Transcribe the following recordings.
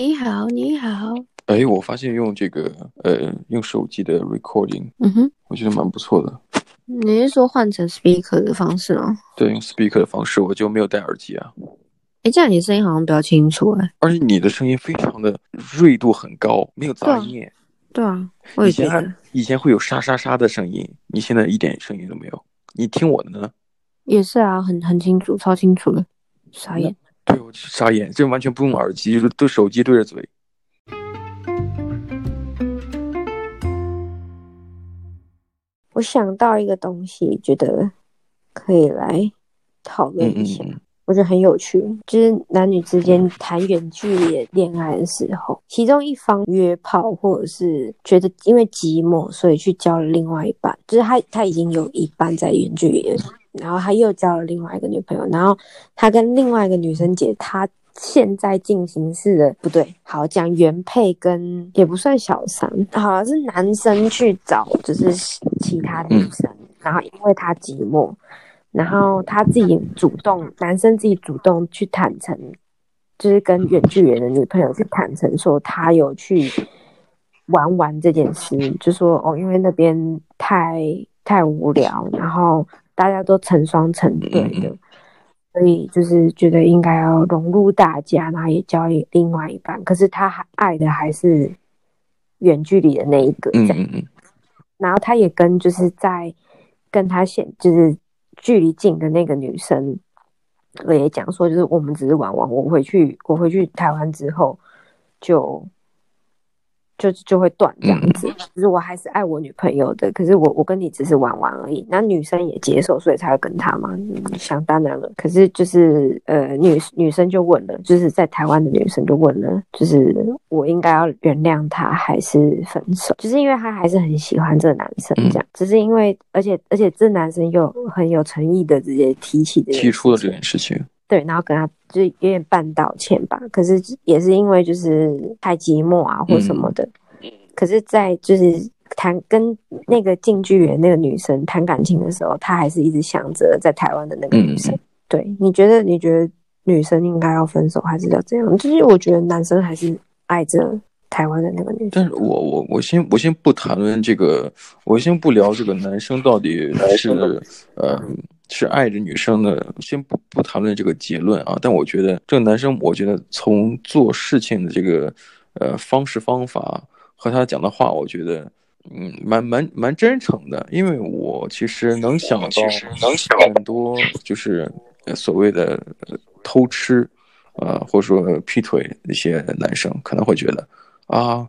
你好，你好。哎，我发现用这个呃，用手机的 recording，嗯哼，我觉得蛮不错的。你是说换成 speaker 的方式吗？对，用 speaker 的方式，我就没有戴耳机啊。哎，这样你声音好像比较清楚哎。而且你的声音非常的锐度很高，没有杂音。对啊，我以前以前会有沙沙沙的声音，你现在一点声音都没有。你听我的呢？也是啊，很很清楚，超清楚的。傻眼。对，我傻眼，这完全不用耳机，就是对手机对着嘴。我想到一个东西，觉得可以来讨论一下。嗯嗯我觉得很有趣，就是男女之间谈远距离恋爱的时候，其中一方约炮，或者是觉得因为寂寞，所以去交了另外一半，就是他他已经有一半在远距离了，然后他又交了另外一个女朋友，然后他跟另外一个女生姐，他现在进行式的不对，好讲原配跟也不算小三，好像是男生去找就是其他女生，然后因为他寂寞。然后他自己主动，男生自己主动去坦诚，就是跟远距离的女朋友去坦诚说他有去玩玩这件事，就说哦，因为那边太太无聊，然后大家都成双成对的，所以就是觉得应该要融入大家，然后也交另外一半。可是他还爱的还是远距离的那一个，这样。然后他也跟就是在跟他现就是。距离近的那个女生，我也讲说，就是我们只是玩玩。我回去，我回去台湾之后就。就就会断这样子，就是我还是爱我女朋友的，可是我我跟你只是玩玩而已。那女生也接受，所以才会跟他嘛，嗯、想当然了。可是就是呃，女女生就问了，就是在台湾的女生就问了，就是我应该要原谅他还是分手？就是因为他还是很喜欢这个男生，这样，只是因为而且而且这男生又很有诚意的直接提起的提出了这件事情。对，然后跟他就有点半道歉吧，可是也是因为就是太寂寞啊或什么的。嗯、可是，在就是谈跟那个近距离那个女生谈感情的时候，他还是一直想着在台湾的那个女生。嗯、对，你觉得？你觉得女生应该要分手，还是要这样？就是我觉得男生还是爱着台湾的那个女生。但是我我我先我先不谈论这个，我先不聊这个男生到底是呃。是爱着女生的，先不不谈论这个结论啊。但我觉得这个男生，我觉得从做事情的这个呃方式方法和他讲的话，我觉得嗯蛮蛮蛮真诚的。因为我其实能想到很多就是所谓的偷吃啊、呃，或者说劈腿那些男生可能会觉得啊。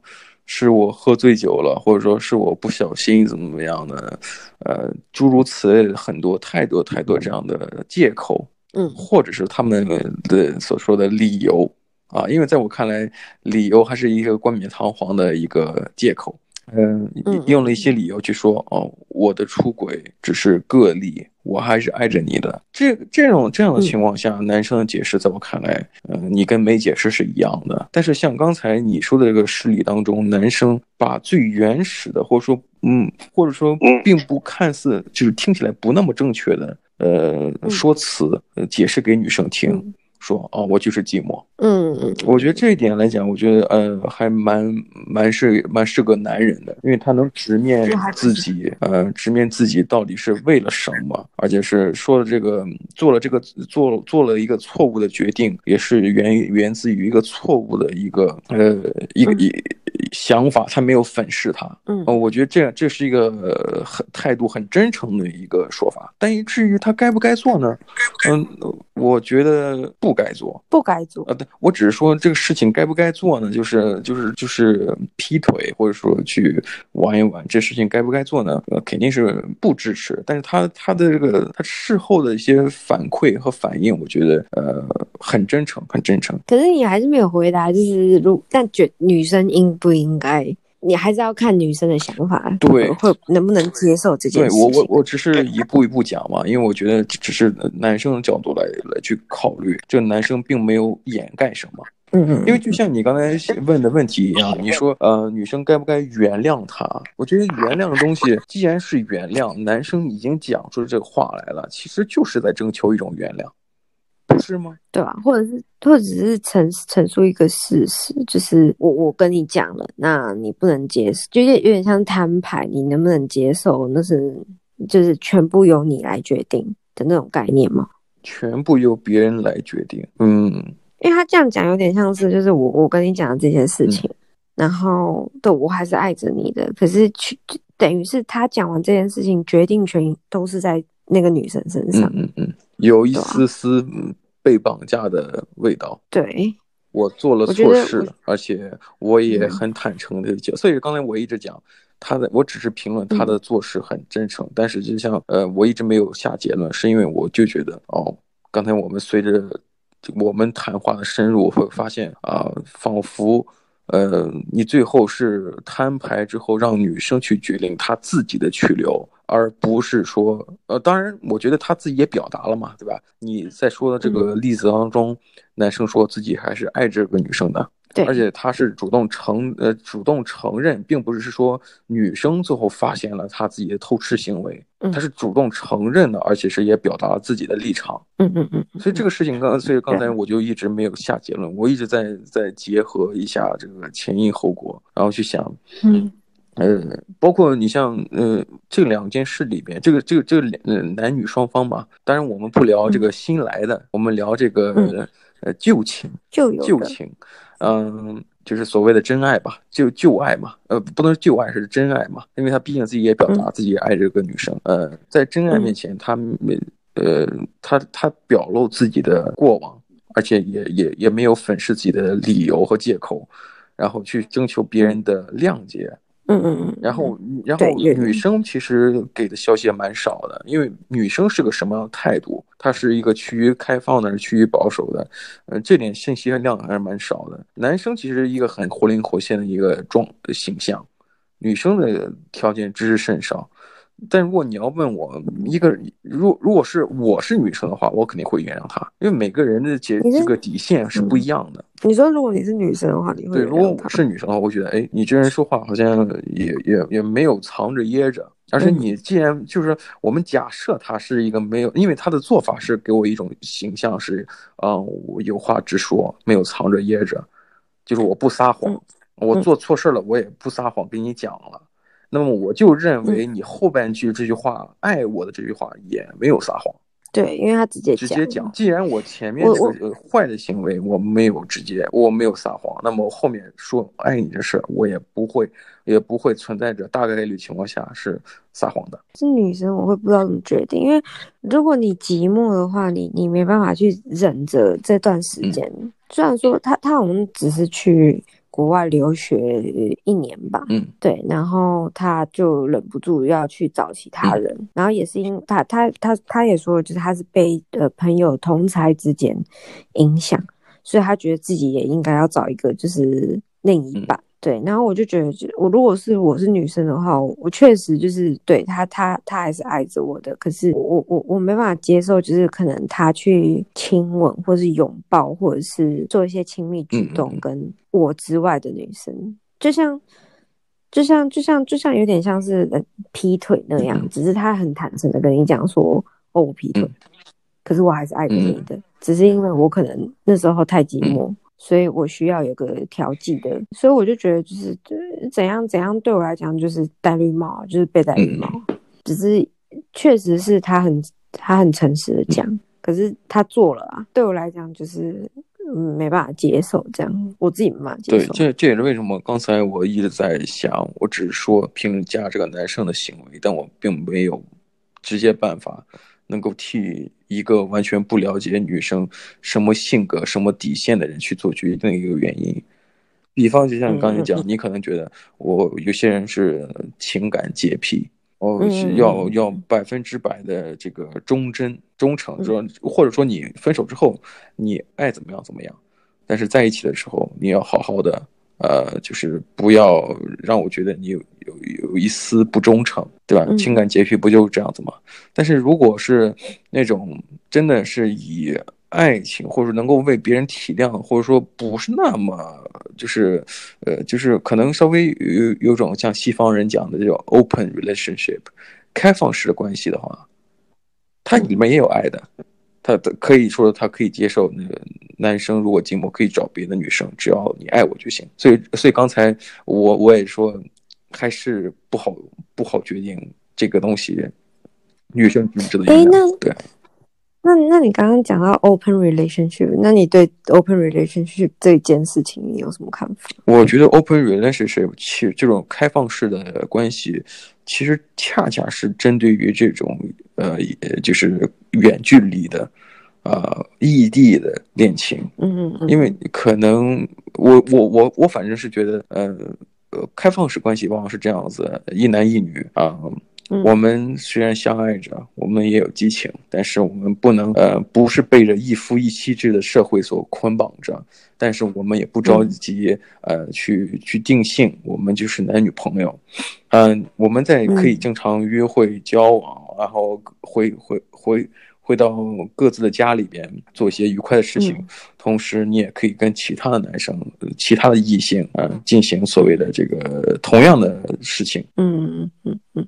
是我喝醉酒了，或者说是我不小心怎么怎么样的，呃，诸如此类的很多太多太多这样的借口，嗯，或者是他们的所说的理由啊，因为在我看来，理由还是一个冠冕堂皇的一个借口。嗯，用了一些理由去说，哦，我的出轨只是个例，我还是爱着你的。这这种这样的情况下，男生的解释在我看来，嗯，你跟没解释是一样的。但是像刚才你说的这个事例当中，男生把最原始的，或者说，嗯，或者说并不看似就是听起来不那么正确的，呃，说辞，呃，解释给女生听。说哦，我就是寂寞。嗯嗯，我觉得这一点来讲，我觉得呃，还蛮蛮是蛮是个男人的，因为他能直面自己，呃，直面自己到底是为了什么，而且是说了这个，做了这个，做做了一个错误的决定，也是源源自于一个错误的一个呃一个一。嗯想法，他没有粉饰他，嗯，我觉得这这是一个很态度很真诚的一个说法。但至于他该不该做呢？嗯，我觉得不该做，不该做啊。对，我只是说这个事情该不该做呢？就是就是就是劈腿，或者说去玩一玩，这事情该不该做呢？呃，肯定是不支持。但是他他的这个他事后的一些反馈和反应，我觉得呃很真诚，很真诚。可是你还是没有回答，就是如但觉女生应不应该，你还是要看女生的想法，对，会能不能接受这件事情。对，我我我只是一步一步讲嘛，因为我觉得只是男生的角度来来去考虑，这个男生并没有掩盖什么。嗯嗯，因为就像你刚才问的问题一样，你说呃，女生该不该原谅他？我觉得原谅的东西，既然是原谅，男生已经讲出这个话来了，其实就是在征求一种原谅。不是吗？对吧？或者是，或者只是陈陈述一个事实，就是我我跟你讲了，那你不能接受，就有点有点像摊牌，你能不能接受？那是就是全部由你来决定的那种概念吗？全部由别人来决定，嗯，因为他这样讲有点像是，就是我我跟你讲的这件事情，嗯、然后对我还是爱着你的，可是去等于是他讲完这件事情，决定权都是在那个女生身上，嗯嗯，有一丝丝被绑架的味道。对，我做了错事，而且我也很坦诚的讲，所以刚才我一直讲他的，我只是评论他的做事很真诚，嗯、但是就像呃，我一直没有下结论，是因为我就觉得哦，刚才我们随着我们谈话的深入，会发现啊、呃，仿佛。呃，你最后是摊牌之后，让女生去决定她自己的去留，而不是说，呃，当然，我觉得她自己也表达了嘛，对吧？你在说的这个例子当中，嗯、男生说自己还是爱这个女生的。对，而且他是主动承呃主动承认，并不是说女生最后发现了他自己的偷吃行为，他是主动承认的，而且是也表达了自己的立场。嗯嗯嗯。所以这个事情刚，所以刚才我就一直没有下结论，我一直在在结合一下这个前因后果，然后去想，嗯，呃，包括你像呃这两件事里边，这个这个这个呃男女双方嘛，当然我们不聊这个新来的，我们聊这个呃旧情旧旧情。嗯，就是所谓的真爱吧，就旧爱嘛，呃，不能是旧爱，是真爱嘛，因为他毕竟自己也表达自己也爱这个女生，嗯、呃，在真爱面前，他没，呃，他他表露自己的过往，而且也也也没有粉饰自己的理由和借口，然后去征求别人的谅解。嗯嗯嗯，然后然后女生其实给的消息也蛮少的，因为女生是个什么样的态度？她是一个趋于开放的，是趋于保守的，呃，这点信息量还是蛮少的。男生其实一个很活灵活现的一个状形象，女生的条件知之甚少。但如果你要问我一个，如如果是我是女生的话，我肯定会原谅他，因为每个人的这这个底线是不一样的。你说如果你是女生的话，你会对？如果我是女生的话，我觉得，哎，你这人说话好像也也也没有藏着掖着，而且你既然就是我们假设他是一个没有，因为他的做法是给我一种形象是，嗯，我有话直说，没有藏着掖着，就是我不撒谎，我做错事了，我也不撒谎跟你讲了。那么我就认为你后半句这句话，嗯、爱我的这句话也没有撒谎。对，因为他直接直接讲，既然我前面这个坏的行为我没有直接，我，我，我没有撒谎，那么后面说爱你的事，我也不会，也不会存在着大概率情况下是撒谎的。是女生，我会不知道怎么决定，因为如果你寂寞的话，你你没办法去忍着这段时间。嗯、虽然说他他好像只是去。国外留学一年吧，嗯，对，然后他就忍不住要去找其他人，嗯、然后也是因他他他他也说，就是他是被呃朋友同才之间影响，所以他觉得自己也应该要找一个就是另一半。嗯对，然后我就觉得，就我如果是我是女生的话，我确实就是对他，他他还是爱着我的。可是我我我没办法接受，就是可能他去亲吻，或是拥抱，或者是做一些亲密举动，跟我之外的女生，嗯、就像就像就像就像有点像是劈腿那样，嗯、只是他很坦诚的跟你讲说，哦，我劈腿，嗯、可是我还是爱着你的，嗯、只是因为我可能那时候太寂寞。嗯所以我需要有个调剂的，所以我就觉得就是怎样怎样对我来讲就是戴绿帽，就是被戴绿帽。嗯、只是确实是他很他很诚实的讲，嗯、可是他做了啊，对我来讲就是、嗯、没办法接受这样，我自己没办法接受。对，这这也是为什么刚才我一直在想，我只是说评价这个男生的行为，但我并没有直接办法。能够替一个完全不了解女生什么性格、什么底线的人去做决定的一个原因，比方就像你刚才讲，你可能觉得我有些人是情感洁癖，哦，是要要百分之百的这个忠贞忠诚，说或者说你分手之后你爱怎么样怎么样，但是在一起的时候你要好好的。呃，就是不要让我觉得你有有有一丝不忠诚，对吧？情感洁癖不就是这样子吗？嗯、但是如果是那种真的是以爱情，或者能够为别人体谅，或者说不是那么就是呃，就是可能稍微有有种像西方人讲的这种 open relationship，开放式的关系的话，它里面也有爱的。他的可以说他可以接受那个男生如果寂寞可以找别的女生，只要你爱我就行。所以所以刚才我我也说，还是不好不好决定这个东西，女生值不值得原谅？对。那那你刚刚讲到 open relationship，那你对 open relationship 这件事情你有什么看法？我觉得 open relationship 其实这种开放式的关系，其实恰恰是针对于这种呃，就是远距离的啊、呃、异地的恋情。嗯嗯嗯。因为可能我我我我反正是觉得呃呃开放式关系往往是这样子，一男一女啊。呃我们虽然相爱着，我们也有激情，但是我们不能呃，不是被着一夫一妻制的社会所捆绑着，但是我们也不着急呃，去去定性，我们就是男女朋友，嗯、呃，我们在可以经常约会交往，然后回回回回到各自的家里边做一些愉快的事情，同时你也可以跟其他的男生、其他的异性啊、呃、进行所谓的这个同样的事情，嗯嗯嗯嗯。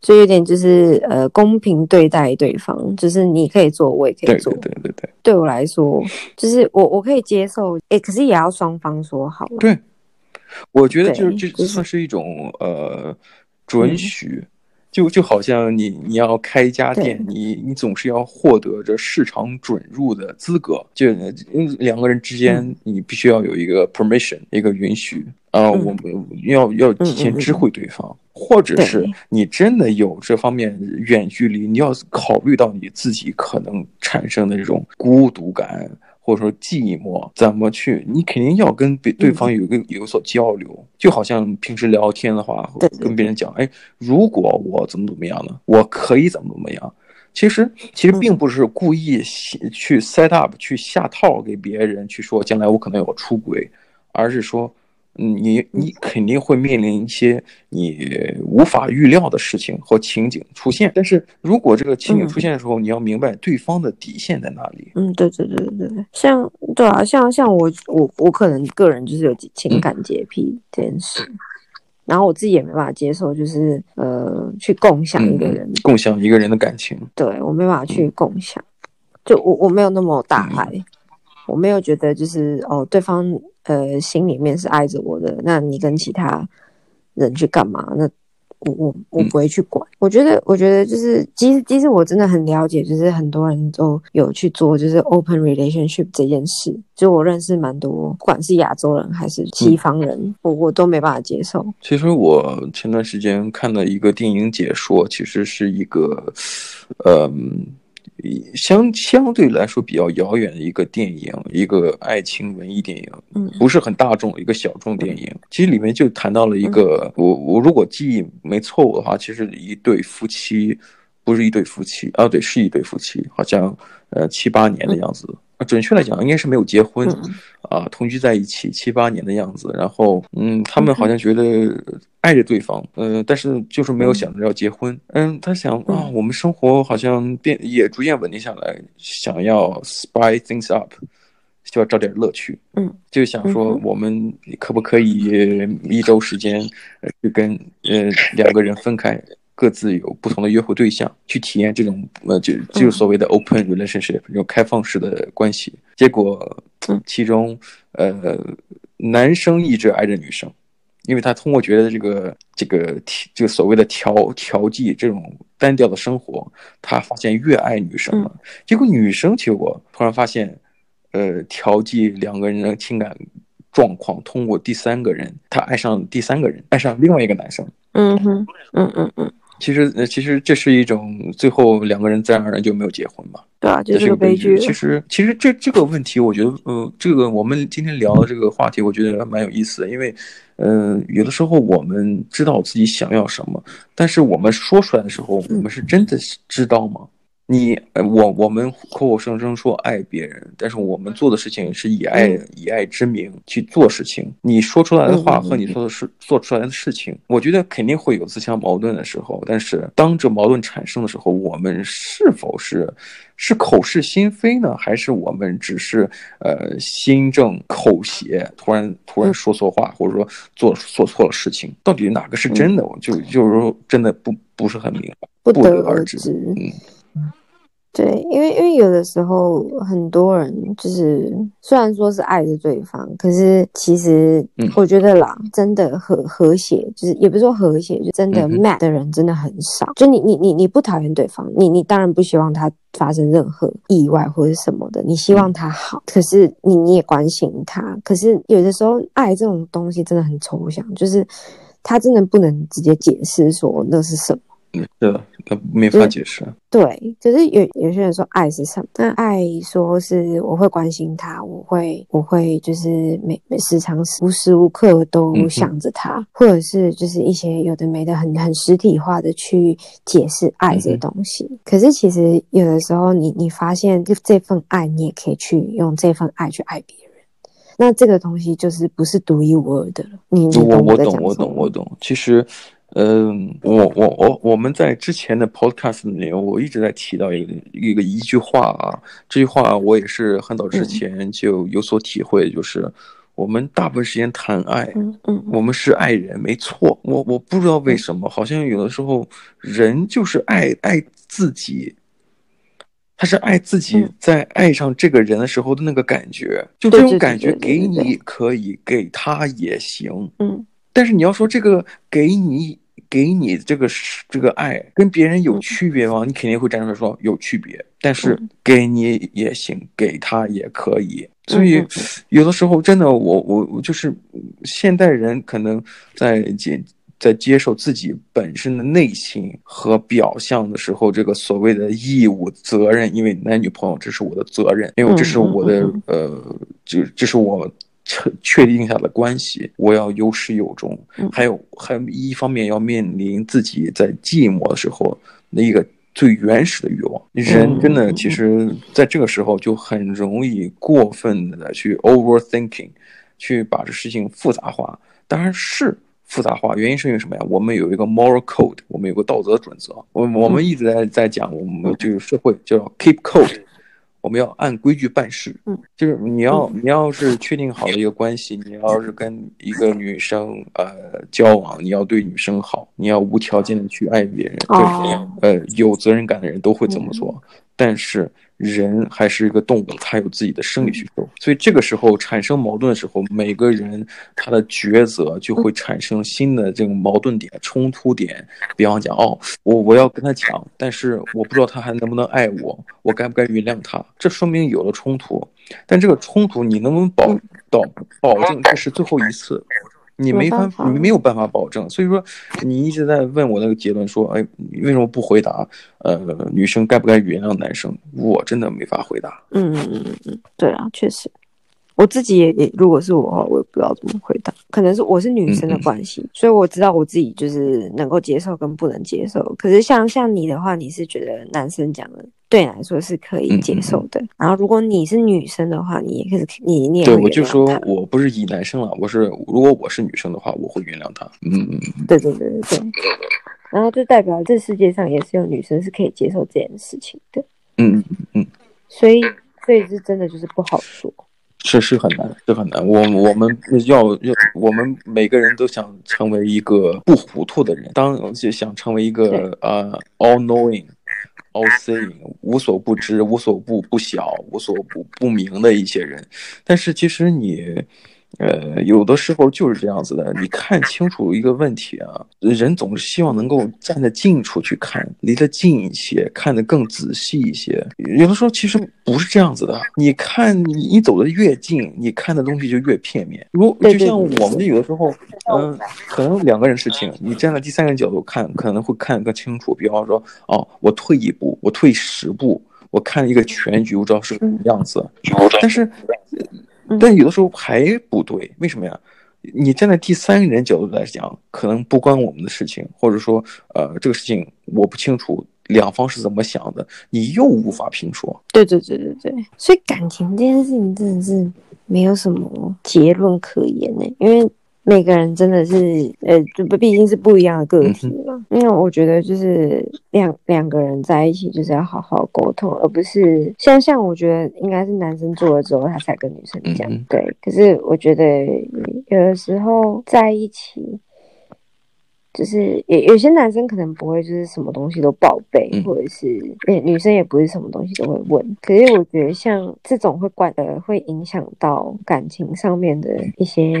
所以有点就是呃，公平对待对方，就是你可以做，我也可以做。对对对对对。对我来说，就是我我可以接受，哎，可是也要双方说好。对，我觉得就是这算是一种呃准许。就就好像你你要开一家店，你你总是要获得着市场准入的资格，就两个人之间你必须要有一个 permission，一个允许。啊，呃，我们要要提前知会对方，或者是你真的有这方面远距离，你要考虑到你自己可能产生的这种孤独感。或者说寂寞怎么去？你肯定要跟别对方有个有所交流，嗯，就好像平时聊天的话，跟别人讲，哎，如果我怎么怎么样呢？我可以怎么怎么样？其实其实并不是故意去 set up 去下套给别人去说将来我可能有个出轨，而是说。你你肯定会面临一些你无法预料的事情和情景出现，但是如果这个情景出现的时候，嗯、你要明白对方的底线在哪里。嗯，对对对对对，像对啊，像像我我我可能个人就是有情感洁癖这件事，嗯，然后我自己也没办法接受，就是呃去共享一个人，嗯，共享一个人的感情，对我没办法去共享，就我我没有那么大爱，嗯，我没有觉得就是哦对方。呃，心里面是爱着我的，那你跟其他人去干嘛？那我我我不会去管。嗯、我觉得，我觉得就是，其实其实我真的很了解，就是很多人都有去做，就是 open relationship 这件事。就我认识蛮多，不管是亚洲人还是西方人，嗯、我我都没办法接受。其实我前段时间看了一个电影解说，其实是一个，呃。相相对来说比较遥远的一个电影，一个爱情文艺电影，嗯，不是很大众，一个小众电影。其实里面就谈到了一个，我我如果记忆没错误的话，其实一对夫妻，不是一对夫妻啊，对，是一对夫妻，好像呃七八年的样子。准确来讲，应该是没有结婚，嗯、啊，同居在一起七八年的样子。然后，嗯，他们好像觉得爱着对方，嗯、呃，但是就是没有想着要结婚。嗯，他想啊，我们生活好像变也逐渐稳定下来，想要 spice things up，就要找点乐趣。嗯，就想说我们可不可以一周时间去跟呃两个人分开。各自有不同的约会对象，去体验这种呃，就就是所谓的 open relationship，这种开放式的关系。结果，其中呃，男生一直爱着女生，因为他通过觉得这个这个这个所谓的调调剂这种单调的生活，他发现越爱女生了。结果女生结果突然发现，呃，调剂两个人的情感状况，通过第三个人，他爱上第三个人，爱上另外一个男生。嗯哼，嗯嗯嗯。其实，呃，其实这是一种最后两个人自然而然就没有结婚嘛？对啊，这是个悲剧。其实，其实这这个问题，我觉得，呃，这个我们今天聊的这个话题，我觉得蛮有意思的，因为，呃，有的时候我们知道自己想要什么，但是我们说出来的时候，我们是真的知道吗？嗯你呃，我我们口口声声说爱别人，但是我们做的事情是以爱、嗯、以爱之名去做事情。你说出来的话和你做的事、嗯、做出来的事情，我觉得肯定会有自相矛盾的时候。但是当这矛盾产生的时候，我们是否是是口是心非呢？还是我们只是呃心正口邪，突然突然说错话，或者说做做错了事情？到底哪个是真的？我就就是说真的不不是很明白，不得而知。嗯。对，因为因为有的时候很多人就是虽然说是爱着对方，可是其实我觉得啦，嗯、真的和和谐，就是也不是说和谐，就真的 match 的人真的很少。嗯、就你你你你不讨厌对方，你你当然不希望他发生任何意外或者什么的，你希望他好，嗯、可是你你也关心他，可是有的时候爱这种东西真的很抽象，就是他真的不能直接解释说那是什么。嗯，是的，那没法解释。对，可是有有些人说爱是什么？那爱说是我会关心他，我会我会就是每每时常无时无刻都想着他，嗯、或者是就是一些有的没的很很实体化的去解释爱这些东西。嗯、可是其实有的时候你，你你发现就这份爱，你也可以去用这份爱去爱别人。那这个东西就是不是独一无二的了。你我，我懂，我懂，我懂。其实。嗯，我我我我们在之前的 podcast 里面，我一直在提到一个一个一句话啊，这句话我也是很早之前就有所体会，就是我们大部分时间谈爱，嗯嗯，我们是爱人，没错。我我不知道为什么，好像有的时候人就是爱爱自己，他是爱自己，在爱上这个人的时候的那个感觉，就这种感觉给你可以，给他也行，嗯。但是你要说这个给你给你这个这个爱跟别人有区别吗？你肯定会站出来说有区别。但是给你也行，给他也可以。所以有的时候真的我，我我就是现代人可能在接在接受自己本身的内心和表象的时候，这个所谓的义务责任，因为男女朋友这是我的责任，因为这是我的呃，这这是我。确确定下的关系，我要有始有终。还有，还一方面要面临自己在寂寞的时候那一个最原始的欲望。人真的，其实在这个时候就很容易过分的去 overthinking，去把这事情复杂化。当然是复杂化，原因是因为什么呀？我们有一个 moral code，我们有个道德准则。我我们一直在在讲，我们这个社会叫 keep code。我们要按规矩办事，嗯，就是你要你要是确定好的一个关系，你要是跟一个女生呃交往，你要对女生好，你要无条件的去爱别人，哦，呃，有责任感的人都会这么做，但是。人还是一个动物，他有自己的生理需求，所以这个时候产生矛盾的时候，每个人他的抉择就会产生新的这种矛盾点、冲突点。比方讲，哦，我我要跟他讲，但是我不知道他还能不能爱我，我该不该原谅他？这说明有了冲突，但这个冲突你能不能保到保证这是最后一次？你没法，你没有办法保证，所以说你一直在问我那个结论，说，哎，你为什么不回答？呃，女生该不该原谅男生？我真的没法回答。嗯嗯嗯嗯嗯，对啊，确实，我自己也也，如果是我的话，我也不知道怎么回答。可能是我是女生的关系，嗯嗯，所以我知道我自己就是能够接受跟不能接受。可是像像你的话，你是觉得男生讲的。对你来说是可以接受的。然后，如果你是女生的话，你也可以，你你。对，我就说我不是以男生了，我是如果我是女生的话，我会原谅他。嗯嗯嗯，对对对对对。然后就代表这世界上也是有女生是可以接受这件事情的。嗯嗯嗯。所以，所以是真的就是不好说。是是很难，是很难。我我们要要，我们每个人都想成为一个不糊涂的人，当就想成为一个呃、uh, all knowing。All seeing 无所不知、无所不不晓、无所不不明的一些人，但是其实你，呃，有的时候就是这样子的。你看清楚一个问题啊，人总是希望能够站在近处去看，离得近一些，看得更仔细一些。有的时候其实不是这样子的。你看，你你走得越近，你看的东西就越片面。如就像我们有的时候，嗯、呃，可能两个人事情，你站在第三个人角度看，可能会看得更清楚。比方说，哦，我退一步，我退十步，我看一个全局，我知道是什么样子。但是。但有的时候还不对，为什么呀？你站在第三个人角度来讲，可能不关我们的事情，或者说，呃，这个事情我不清楚两方是怎么想的，你又无法评说。对对对对对，所以感情这件事情真的是没有什么结论可言的，因为。每个人真的是，呃，就不毕竟是不一样的个体嘛。因为我觉得就是两两个人在一起就是要好好沟通，而不是像像我觉得应该是男生做了之后他才跟女生讲。对，可是我觉得有的时候在一起，就是有有些男生可能不会，就是什么东西都报备，嗯、或者是诶女生也不是什么东西都会问。可是我觉得像这种会关呃会影响到感情上面的一些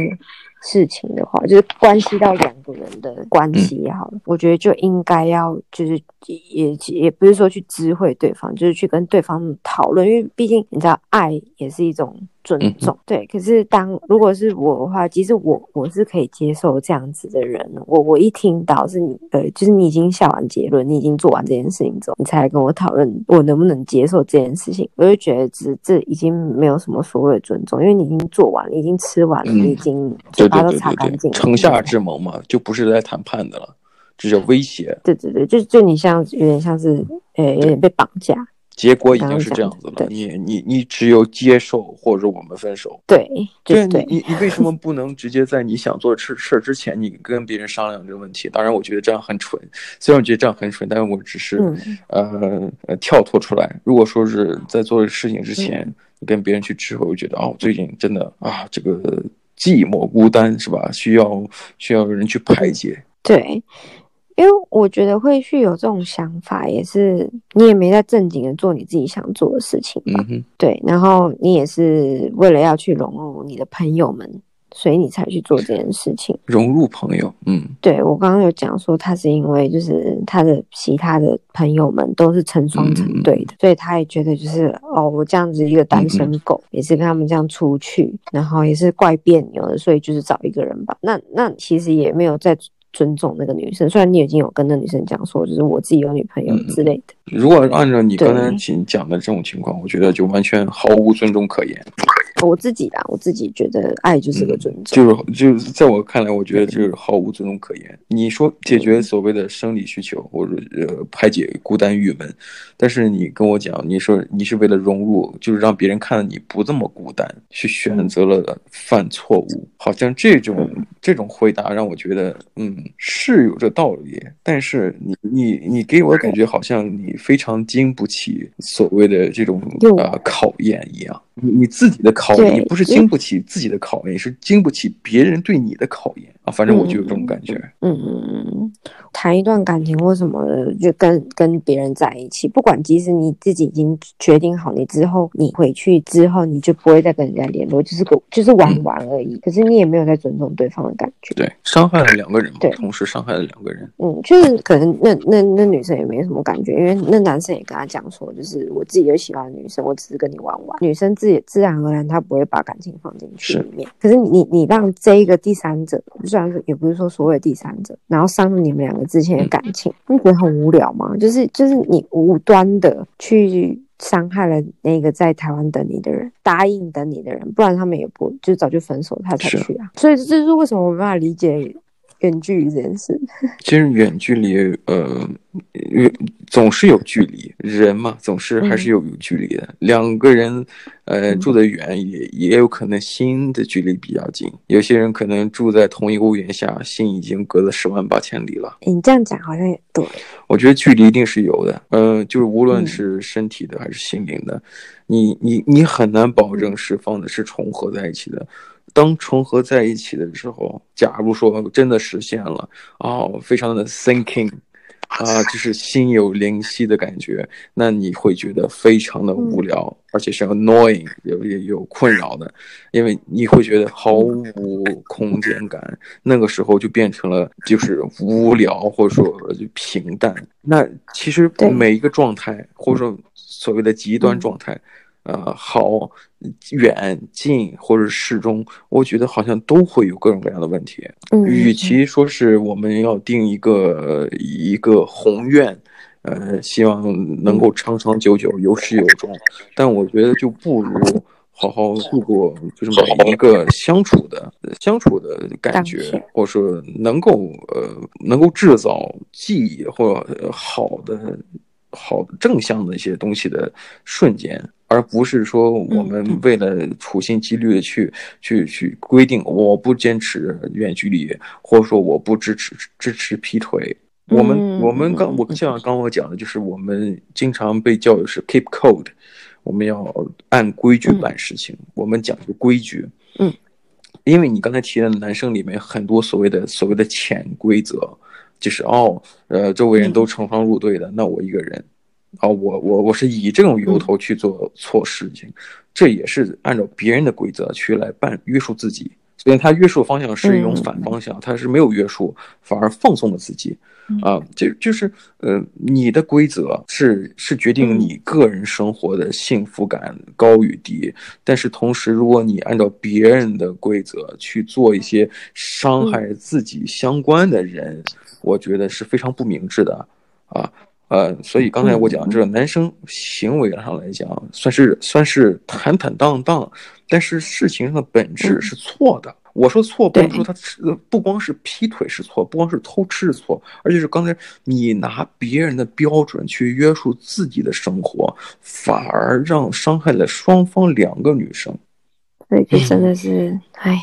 事情的话，就是关系到两个人的关系也好，嗯、我觉得就应该要就是也也不是说去知会对方，就是去跟对方讨论，因为毕竟你知道爱也是一种。尊重、嗯、对，可是当如果是我的话，其实我我是可以接受这样子的人。我我一听到是你呃，就是你已经下完结论，你已经做完这件事情之后，你才来跟我讨论我能不能接受这件事情，我就觉得这这已经没有什么所谓的尊重，因为你已经做完了，已经吃完了，嗯、你已经嘴巴都擦干净了。城下之盟嘛，就不是在谈判的了，这叫威胁。对对对，就就你像有点像是呃，有点被绑架。结果已经是这样子了，你你你只有接受，或者我们分手。对，对，你你你为什么不能直接在你想做事事之前，你跟别人商量这个问题？当然，我觉得这样很蠢。虽然我觉得这样很蠢，但是我只是、嗯、呃跳脱出来。如果说是在做事情之前，嗯、你跟别人去知会，我觉得哦，最近真的啊，这个寂寞孤单是吧？需要需要有人去排解。对。因为我觉得会去有这种想法，也是你也没在正经的做你自己想做的事情吧？嗯。对，然后你也是为了要去融入你的朋友们，所以你才去做这件事情。融入朋友，嗯，对，我刚刚有讲说，他是因为就是他的其他的朋友们都是成双成对的，嗯、所以他也觉得就是哦，我这样子一个单身狗，嗯、也是跟他们这样出去，然后也是怪别扭的，所以就是找一个人吧。那那其实也没有在。尊重那个女生，虽然你已经有跟那女生讲说，就是我自己有女朋友之类的。嗯、如果按照你刚才讲的这种情况，我觉得就完全毫无尊重可言。我自己啦，我自己觉得爱就是个尊重，嗯、就是就是在我看来，我觉得就是毫无尊重可言。嗯、你说解决所谓的生理需求或者呃排解孤单郁闷，但是你跟我讲，你说你是为了融入，就是让别人看到你不这么孤单，去选择了犯错误，好像这种、嗯、这种回答让我觉得，嗯。是有这道理，但是你你你给我感觉好像你非常经不起所谓的这种呃考验一样。你你自己的考验，你不是经不起自己的考验，是经不起别人对你的考验啊！反正我就有这种感觉。嗯嗯嗯，谈一段感情或什么的，就跟跟别人在一起，不管即使你自己已经决定好，你之后你回去之后，你就不会再跟人家联络，就是个就是玩玩而已。嗯、可是你也没有在尊重对方的感觉。对，伤害了两个人嘛，对，同时伤害了两个人。嗯，就是可能那那那女生也没什么感觉，因为那男生也跟他讲说，就是我自己有喜欢的女生，我只是跟你玩玩。女生自己自然而然。她不会把感情放进去里面，是可是你你让这一个第三者，虽然是也不是说所谓的第三者，然后伤了你们两个之前的感情，嗯、你觉得很无聊吗？就是就是你无端的去伤害了那个在台湾等你的人，答应等你的人，不然他们也不就早就分手，他才去啊。所以这是为什么我没办法理解远距离这件事。其实远距离，呃。总是有距离，人嘛，总是还是有有距离的。嗯、两个人，呃，住得远也也有可能心的距离比较近。有些人可能住在同一个屋檐下，心已经隔了十万八千里了。你这样讲好像也对。我觉得距离一定是有的，嗯、呃，就是无论是身体的还是心灵的，嗯、你你你很难保证是放的是重合在一起的。当重合在一起的时候，假如说真的实现了，哦，非常的 thinking。啊，就是心有灵犀的感觉，那你会觉得非常的无聊，嗯、而且是 annoying，有有有困扰的，因为你会觉得毫无空间感，那个时候就变成了就是无聊或者说就平淡。那其实每一个状态，或者说所谓的极端状态。嗯呃，好，远近或者适中，我觉得好像都会有各种各样的问题。嗯，与其说是我们要定一个一个宏愿，呃，希望能够长长久久、有始有终，但我觉得就不如好好度过，就是每一个相处的相处的感觉，或者说能够呃能够制造记忆或者好的好的正向的一些东西的瞬间。而不是说我们为了处心积虑的去、嗯、去去规定，我不坚持远距离，或者说我不支持支持劈腿。嗯、我们我们刚我像刚我讲的，就是我们经常被教育是 keep code，我们要按规矩办事情，嗯、我们讲究规矩。嗯，因为你刚才提的男生里面很多所谓的所谓的潜规则。就是哦，呃，周围人都成双入对的，嗯、那我一个人，哦，我我我是以这种由头去做错事情，嗯、这也是按照别人的规则去来办约束自己。所以他约束方向是一种反方向，他是没有约束，反而放纵了自己，啊，就就是呃，你的规则是是决定你个人生活的幸福感高与低，但是同时，如果你按照别人的规则去做一些伤害自己相关的人，我觉得是非常不明智的，啊，呃，所以刚才我讲这个男生行为上来讲，算是算是坦坦荡荡。但是事情上的本质是错的。嗯、我说错，不是说他不光是劈腿是错，不光是偷吃是错，而且是刚才你拿别人的标准去约束自己的生活，反而让伤害了双方两个女生。对，就真的是，嗯、哎呀，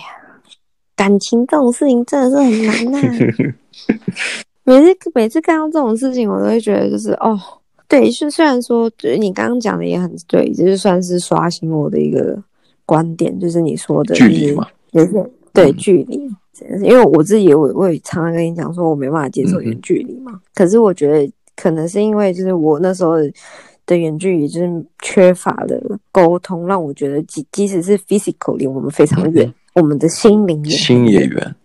感情这种事情真的是很难呐、啊。每次每次看到这种事情，我都会觉得就是哦，对，是虽然说就是你刚刚讲的也很对，就是算是刷新我的一个。观点就是你说的，距离嘛，有点对距离，因为我自己也我我也常常跟你讲说，我没办法接受远距离嘛。可是我觉得可能是因为就是我那时候的远距离就是缺乏了沟通，让我觉得即即使是 physical 离我们非常远，我们的心灵也心也远，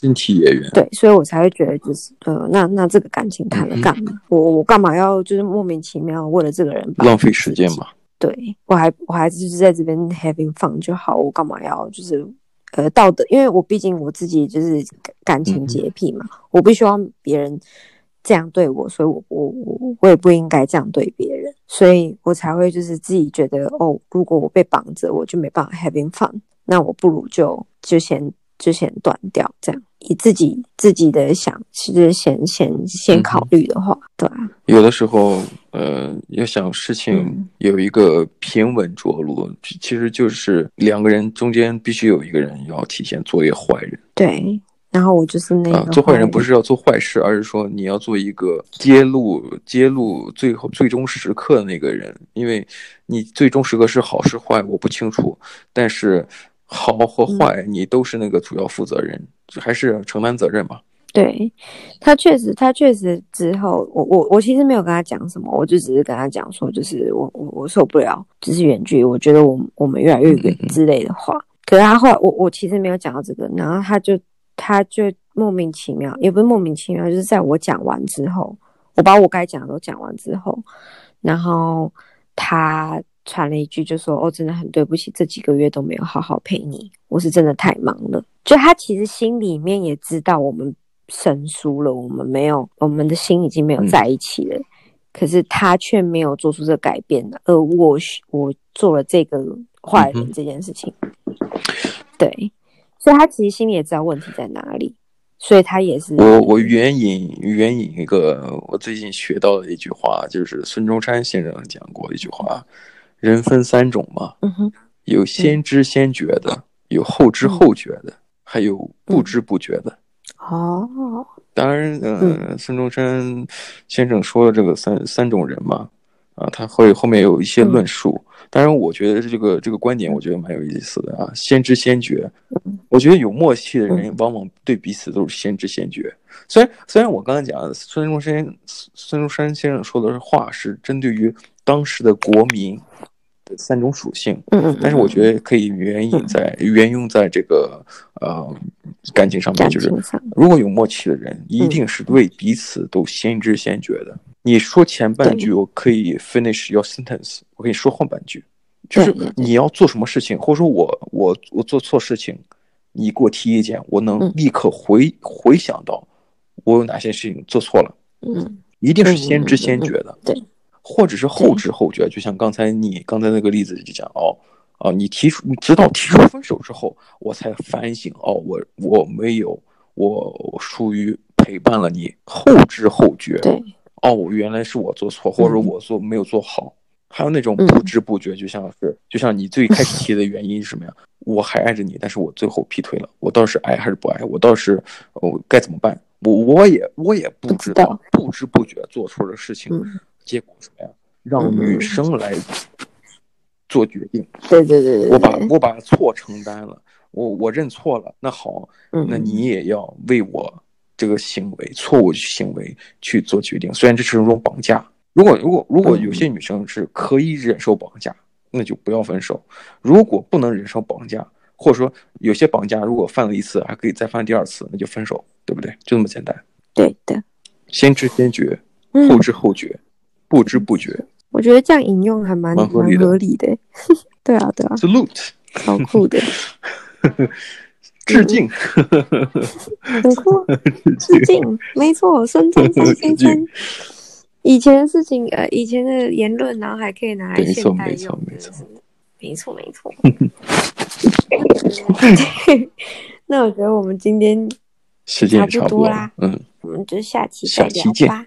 身体也远。对，所以我才会觉得就是呃，那那这个感情谈了干嘛？我我干嘛要就是莫名其妙为了这个人浪费时间嘛？对，我还我还就是在这边 having fun 就好，我干嘛要就是呃道德？因为我毕竟我自己就是感情洁癖嘛，嗯、我不希望别人这样对我，所以我我我我也不应该这样对别人，所以我才会就是自己觉得哦，如果我被绑着，我就没办法 having fun，那我不如就就先就先断掉这样。以自己自己的想，其实先先先考虑的话，嗯、对吧？有的时候，呃，要想事情有一个平稳着陆，嗯、其实就是两个人中间必须有一个人要提前做一个坏人。对，然后我就是那个、啊、做坏人，不是要做坏事，而是说你要做一个揭露揭露最后最终时刻的那个人，因为你最终时刻是好是坏，我不清楚，但是。好和坏，你都是那个主要负责人，嗯、还是承担责任嘛？对，他确实，他确实之后，我我我其实没有跟他讲什么，我就只是跟他讲说，就是我我我受不了，就是远距离，我觉得我我们越来越远之类的话。嗯嗯，可是他后来，我我其实没有讲到这个，然后他就他就莫名其妙，也不是莫名其妙，就是在我讲完之后，我把我该讲的都讲完之后，然后他。传了一句，就说：“哦，真的很对不起，这几个月都没有好好陪你，我是真的太忙了。”就他其实心里面也知道我们生疏了，我们没有，我们的心已经没有在一起了。嗯、可是他却没有做出这个改变的，而我我做了这个坏人这件事情，嗯、对，所以他其实心里也知道问题在哪里，所以他也是我我援引援引一个我最近学到的一句话，就是孙中山先生讲过一句话。人分三种嘛，嗯哼，有先知先觉的，嗯、有后知后觉的，嗯、还有不知不觉的。哦、嗯，当然，呃、嗯，孙中山先生说的这个三三种人嘛，啊，他会后面有一些论述。嗯、当然，我觉得这个这个观点，我觉得蛮有意思的啊。先知先觉，嗯、我觉得有默契的人，往往对彼此都是先知先觉。虽然虽然我刚才讲孙中山孙中山先生说的话是针对于当时的国民。三种属性，嗯嗯，但是我觉得可以援引在援用在这个呃感情上面，就是如果有默契的人，一定是对彼此都先知先觉的。你说前半句，我可以 finish your sentence，我可以说后半句，就是你要做什么事情，或者说我我我做错事情，你给我提意见，我能立刻回回想到我有哪些事情做错了，嗯，一定是先知先觉的，对。或者是后知后觉，就像刚才你刚才那个例子就讲哦，哦，你提出，你直到提出分手之后，我才反省哦，我我没有，我属于陪伴了你，后知后觉，对，哦，原来是我做错，或者我做没有做好，嗯、还有那种不知不觉，就像是，嗯、就像你最开始提的原因是什么呀？我还爱着你，但是我最后劈腿了，我到底是爱还是不爱？我倒是，哦，该怎么办？我我也我也不知道，不知不觉做错了事情。嗯结果什么呀？让女生来做决定。对对对对，我把我把错承担了，我我认错了。那好，那你也要为我这个行为错误行为去做决定。虽然这是一种绑架，如果如果如果有些女生是可以忍受绑架，那就不要分手。如果不能忍受绑架，或者说有些绑架如果犯了一次还可以再犯第二次，那就分手，对不对？就这么简单。对的，先知先觉，后知后觉，嗯、不知不觉。我觉得这样引用还蛮蛮合理的。理的 对啊，对啊。Salute，好酷的。致敬，很酷。致敬，没错，孙中山先生。以前的事情，呃，以前的言论，然后还可以拿来现代用，没错，没错，没错，没错。那我觉得我们今天时间差不多啦，嗯，我们就下期再聊吧。